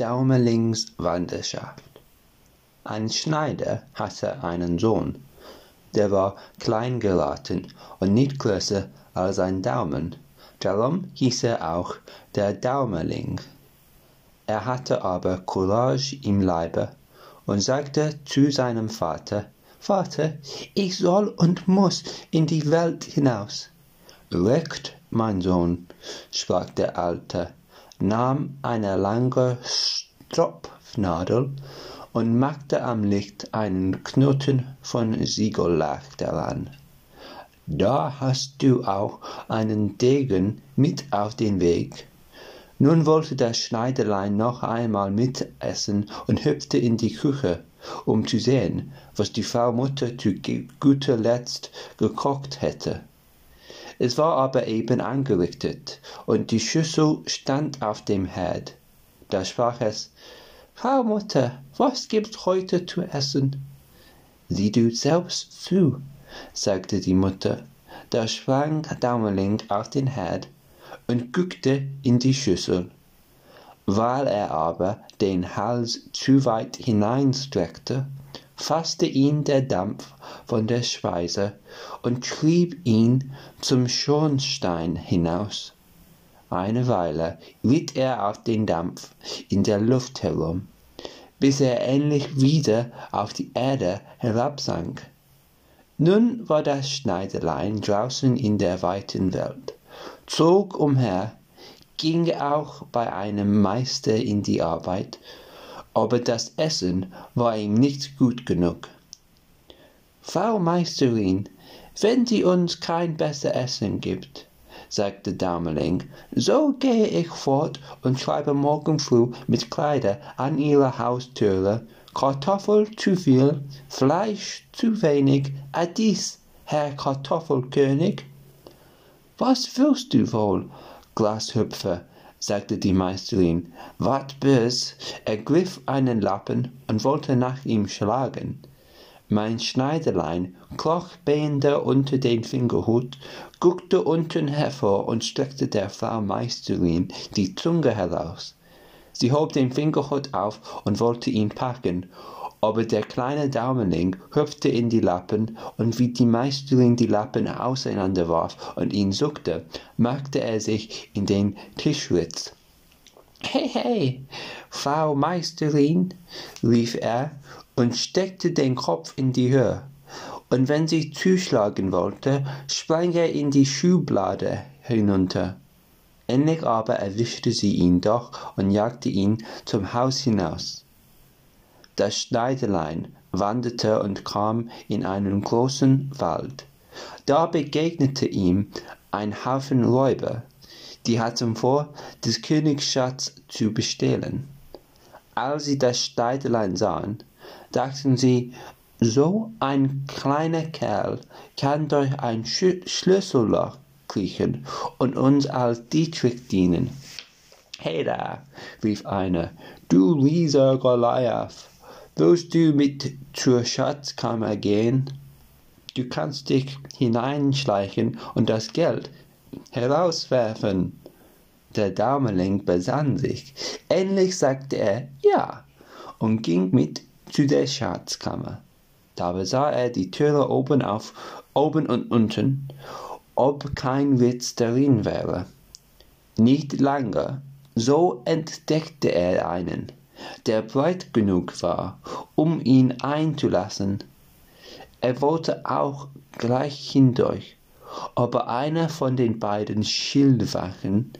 Daumerlings Wanderschaft. Ein Schneider hatte einen Sohn, der war klein geraten und nicht größer als ein Daumen, darum hieß er auch der Daumerling. Er hatte aber Courage im Leibe und sagte zu seinem Vater, Vater, ich soll und muss in die Welt hinaus. Recht, mein Sohn, sprach der Alte, nahm eine lange Stropfnadel und machte am Licht einen Knoten von Siegellack daran. Da hast du auch einen Degen mit auf den Weg. Nun wollte das Schneiderlein noch einmal mitessen und hüpfte in die Küche, um zu sehen, was die Frau Mutter zu guter Letzt gekocht hätte. Es war aber eben angerichtet, und die Schüssel stand auf dem Herd. Da sprach es, Frau Mutter, was gibt's heute zu essen? Sieh du selbst zu, sagte die Mutter. Da sprang Daumerling auf den Herd und guckte in die Schüssel. Weil er aber den Hals zu weit hineinstreckte, fasste ihn der Dampf von der Speise und trieb ihn zum Schornstein hinaus. Eine Weile ritt er auf den Dampf in der Luft herum, bis er endlich wieder auf die Erde herabsank. Nun war das Schneiderlein draußen in der weiten Welt, zog umher, ging auch bei einem Meister in die Arbeit aber das Essen war ihm nicht gut genug. Frau Meisterin, wenn sie uns kein besser Essen gibt, sagte Daumerling, so gehe ich fort und schreibe morgen früh mit Kleider an ihre Haustüre, Kartoffel zu viel, Fleisch zu wenig, adies, Herr Kartoffelkönig. Was willst du wohl, Glashüpfer? Sagte die Meisterin, ward bös, ergriff einen Lappen und wollte nach ihm schlagen. Mein Schneiderlein kroch behender unter den Fingerhut, guckte unten hervor und streckte der Frau Meisterin die Zunge heraus. Sie hob den Fingerhut auf und wollte ihn packen, aber der kleine Daumenling hüpfte in die Lappen, und wie die Meisterin die Lappen auseinanderwarf und ihn suchte, machte er sich in den Tischritz. Hey, hey, Frau Meisterin, rief er und steckte den Kopf in die Höhe. Und wenn sie zuschlagen wollte, sprang er in die Schublade hinunter. Endlich aber erwischte sie ihn doch und jagte ihn zum Haus hinaus. Das Schneiderlein wanderte und kam in einen großen Wald. Da begegnete ihm ein Haufen Räuber, die hatten vor, des Königs Schatz zu bestehlen. Als sie das Schneiderlein sahen, dachten sie, so ein kleiner Kerl kann durch ein Sch Schlüsselloch kriechen und uns als Dietrich dienen. Hey da, rief einer, du Rieser Goliath, Willst du mit zur Schatzkammer gehen? Du kannst dich hineinschleichen und das Geld herauswerfen. Der Daumerling besann sich. Endlich sagte er ja und ging mit zu der Schatzkammer. Dabei sah er die Türe oben auf, oben und unten, ob kein Witz darin wäre. Nicht lange, so entdeckte er einen der breit genug war, um ihn einzulassen. Er wollte auch gleich hindurch, aber einer von den beiden Schildwachen,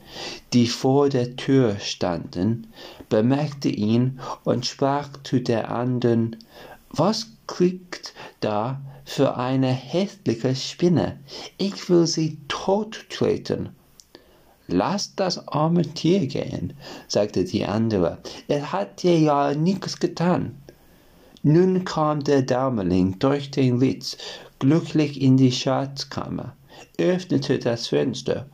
die vor der Tür standen, bemerkte ihn und sprach zu der andern, was kriegt da für eine hässliche Spinne? Ich will sie tottreten. Lass das arme Tier gehen, sagte die andere, er hat dir ja nichts getan. Nun kam der Daumerling durch den Ritz glücklich in die Schatzkammer, öffnete das Fenster,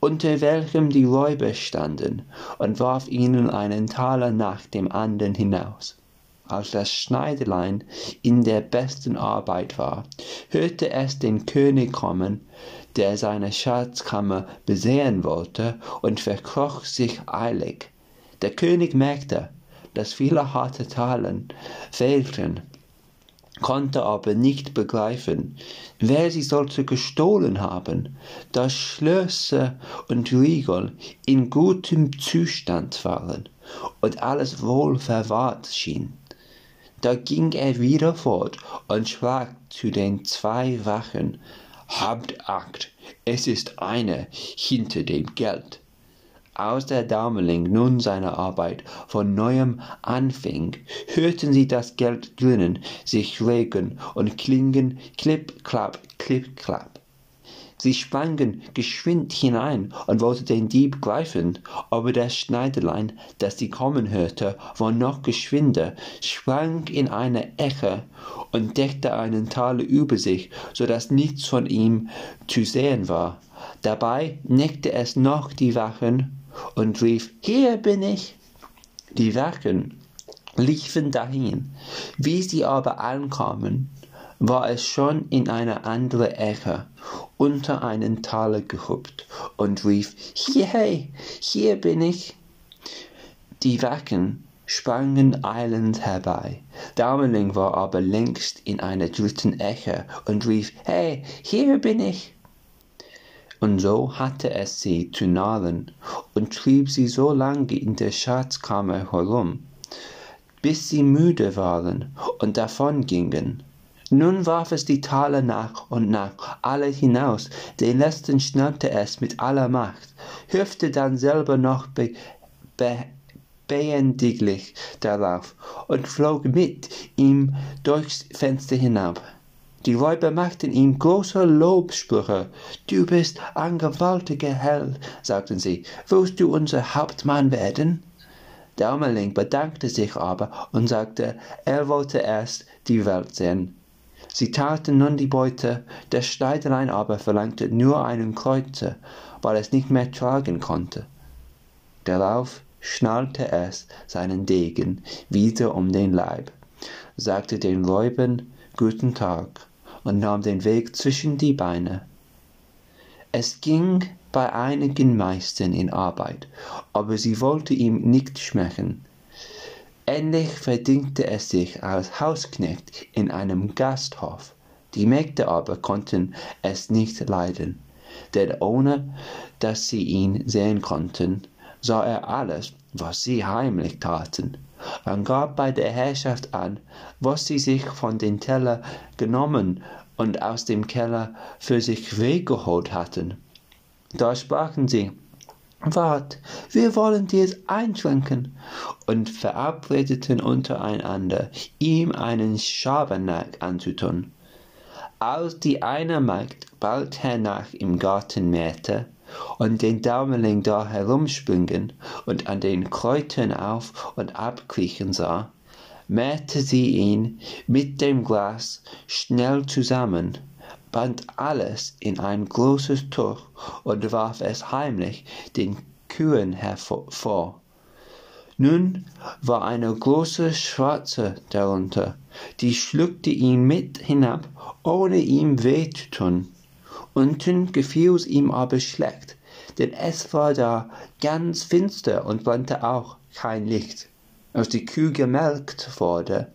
unter welchem die Räuber standen, und warf ihnen einen Taler nach dem andern hinaus. Als das Schneiderlein in der besten Arbeit war, hörte es den König kommen, der seine Schatzkammer besehen wollte, und verkroch sich eilig. Der König merkte, dass viele harte Talen fehlten, konnte aber nicht begreifen, wer sie sollte gestohlen haben, da Schlösser und Riegel in gutem Zustand waren und alles wohl verwahrt schien. Da ging er wieder fort und sprach zu den zwei Wachen, Habt Acht, es ist einer hinter dem Geld als der Daumerling nun seine Arbeit von neuem anfing, hörten sie das Geld drinnen sich regen und klingen, klipp, klapp, klipp, klapp. Sie sprangen geschwind hinein und wollten den Dieb greifen, aber das Schneiderlein, das sie kommen hörte, war noch geschwinder, sprang in eine Ecke und deckte einen Taler über sich, so dass nichts von ihm zu sehen war. Dabei neckte es noch die Wachen und rief, hier bin ich. Die Wachen liefen dahin. Wie sie aber ankamen, war es schon in eine andere Ecke unter einen Taler gehupft und rief, hey, hier bin ich. Die Wachen sprangen eilend herbei. Daumerling war aber längst in einer dritten Ecke und rief, hey, hier bin ich und so hatte es sie zu narren und trieb sie so lange in der Schatzkammer herum, bis sie müde waren und davongingen. Nun warf es die Taler nach und nach alle hinaus, den letzten schnallte es mit aller Macht, hüpfte dann selber noch be, be, behendiglich darauf und flog mit ihm durchs Fenster hinab. Die Räuber machten ihm große Lobsprüche. Du bist ein gewaltiger Held, sagten sie. Willst du unser Hauptmann werden? Daumerling bedankte sich aber und sagte, er wollte erst die Welt sehen. Sie teilten nun die Beute, der Schneiderlein aber verlangte nur einen Kreuzer, weil es nicht mehr tragen konnte. Darauf schnallte es seinen Degen wieder um den Leib, sagte den Räubern Guten Tag und nahm den Weg zwischen die Beine. Es ging bei einigen Meistern in Arbeit, aber sie wollte ihm nicht schmecken. Endlich verdingte es sich als Hausknecht in einem Gasthof. Die Mägde aber konnten es nicht leiden, denn ohne dass sie ihn sehen konnten, sah er alles, was sie heimlich taten und gab bei der Herrschaft an, was sie sich von den Teller genommen und aus dem Keller für sich weggeholt hatten. Da sprachen sie, Wart, wir wollen dir's einschränken, und verabredeten untereinander, ihm einen Schabernack anzutun. Als die eine Magd bald hernach im Garten mähte, und den Daumerling da herumspringen und an den Kräutern auf und abkriechen sah, mähte sie ihn mit dem Glas schnell zusammen, band alles in ein großes Tuch und warf es heimlich den Kühen hervor. Nun war eine große Schwarze darunter, die schluckte ihn mit hinab, ohne ihm weh zu tun. Unten gefiel's ihm aber schlecht, denn es war da ganz finster und brannte auch kein Licht. Als die Kuh gemelkt wurde,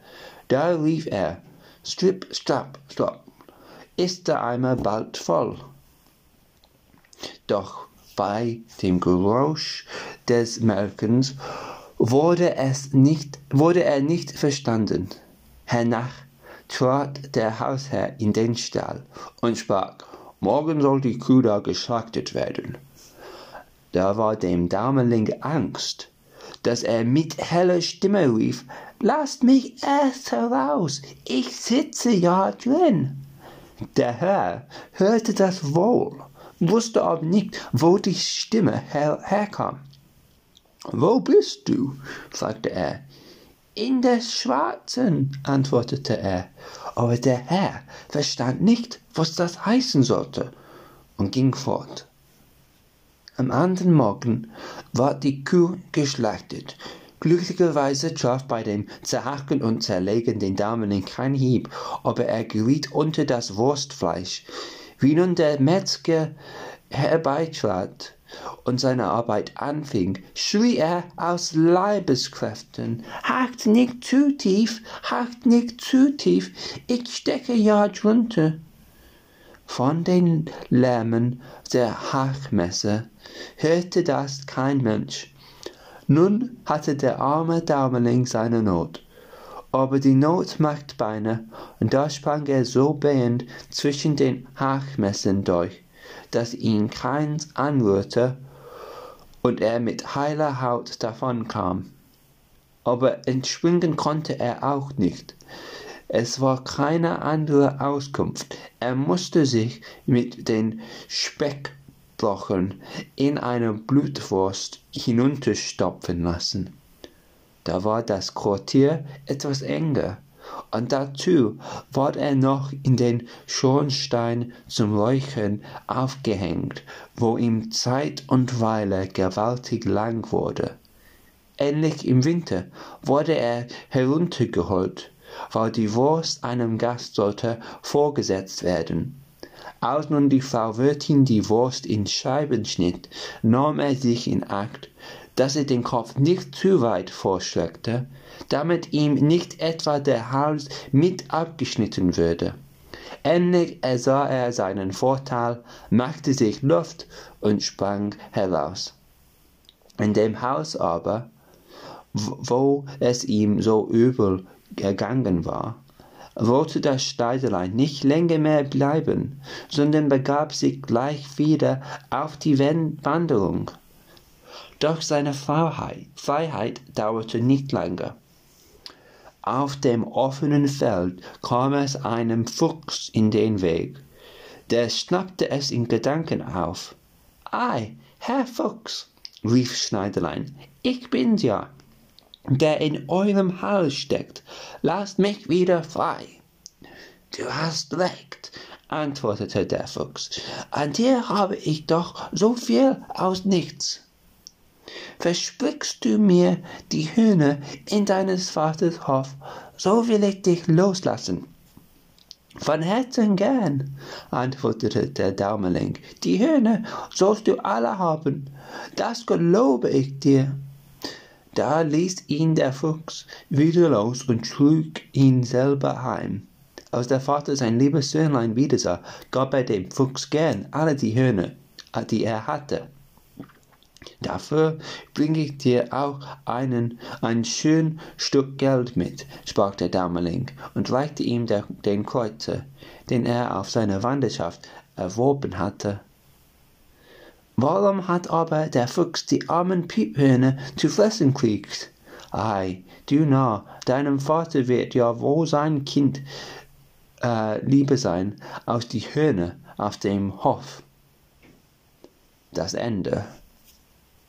da rief er, Strip, Strap, Strap, ist der Eimer bald voll. Doch bei dem Geräusch des Melkens wurde, es nicht, wurde er nicht verstanden. Hernach trat der Hausherr in den Stall und sprach, Morgen soll die Kuh da geschlachtet werden. Da war dem Daumerling Angst, dass er mit heller Stimme rief, Lasst mich erst heraus, ich sitze ja drin. Der Herr hörte das wohl, wusste aber nicht, wo die Stimme her herkam. Wo bist du? fragte er. In der Schwarzen, antwortete er, aber der Herr verstand nicht, was das heißen sollte, und ging fort. Am anderen Morgen war die Kuh geschlachtet. Glücklicherweise traf bei dem Zerhacken und Zerlegen den Daumen kein Hieb, aber er geriet unter das Wurstfleisch. Wie nun der Metzger herbeitrat, und seine Arbeit anfing, schrie er aus Leibeskräften, hakt nicht zu tief, hakt nicht zu tief, ich stecke ja drunter. Von den Lärmen der Hackmesser hörte das kein Mensch. Nun hatte der arme Daumerling seine Not. Aber die Not macht Beine, und da sprang er so behend zwischen den Hackmessern durch, dass ihn keins anrührte und er mit heiler Haut davonkam. Aber entspringen konnte er auch nicht. Es war keine andere Auskunft. Er musste sich mit den Speckbrochen in eine Blutwurst hinunterstopfen lassen. Da war das Quartier etwas enger, und dazu ward er noch in den Schornstein zum Räuchern aufgehängt, wo ihm Zeit und Weile gewaltig lang wurde. Endlich im Winter wurde er heruntergeholt, weil die Wurst einem Gast sollte vorgesetzt werden. Als nun die Frau Wirtin die Wurst in Scheiben schnitt, nahm er sich in Acht, dass er den Kopf nicht zu weit vorstreckte, damit ihm nicht etwa der Hals mit abgeschnitten würde. Endlich ersah er seinen Vorteil, machte sich Luft und sprang heraus. In dem Haus aber, wo es ihm so übel gegangen war, wollte das Schneiderlein nicht länger mehr bleiben, sondern begab sich gleich wieder auf die Wanderung. Doch seine Freiheit, dauerte nicht lange. Auf dem offenen Feld kam es einem Fuchs in den Weg. Der schnappte es in Gedanken auf. Ei, Herr Fuchs, rief Schneiderlein, ich bin's ja, der in eurem Hals steckt. Lasst mich wieder frei. Du hast recht, antwortete der Fuchs. An dir habe ich doch so viel aus nichts. Versprichst du mir die Hühner in deines Vaters Hof, so will ich dich loslassen. Von Herzen gern, antwortete der Daumerling. Die Hühner sollst du alle haben, das gelobe ich dir. Da ließ ihn der Fuchs wieder los und trug ihn selber heim. Als der Vater sein liebes Söhnlein wiedersah, gab er dem Fuchs gern alle die Hühner, die er hatte. Dafür bringe ich dir auch einen, ein schön Stück Geld mit, sprach der Daumerling und reichte ihm der, den Kreuzer, den er auf seiner Wanderschaft erworben hatte. Warum hat aber der Fuchs die armen Piephörner zu fressen kriegt? Ei, du Narr, deinem Vater wird ja wohl sein Kind äh, lieber sein als die Hörner auf dem Hof. Das Ende.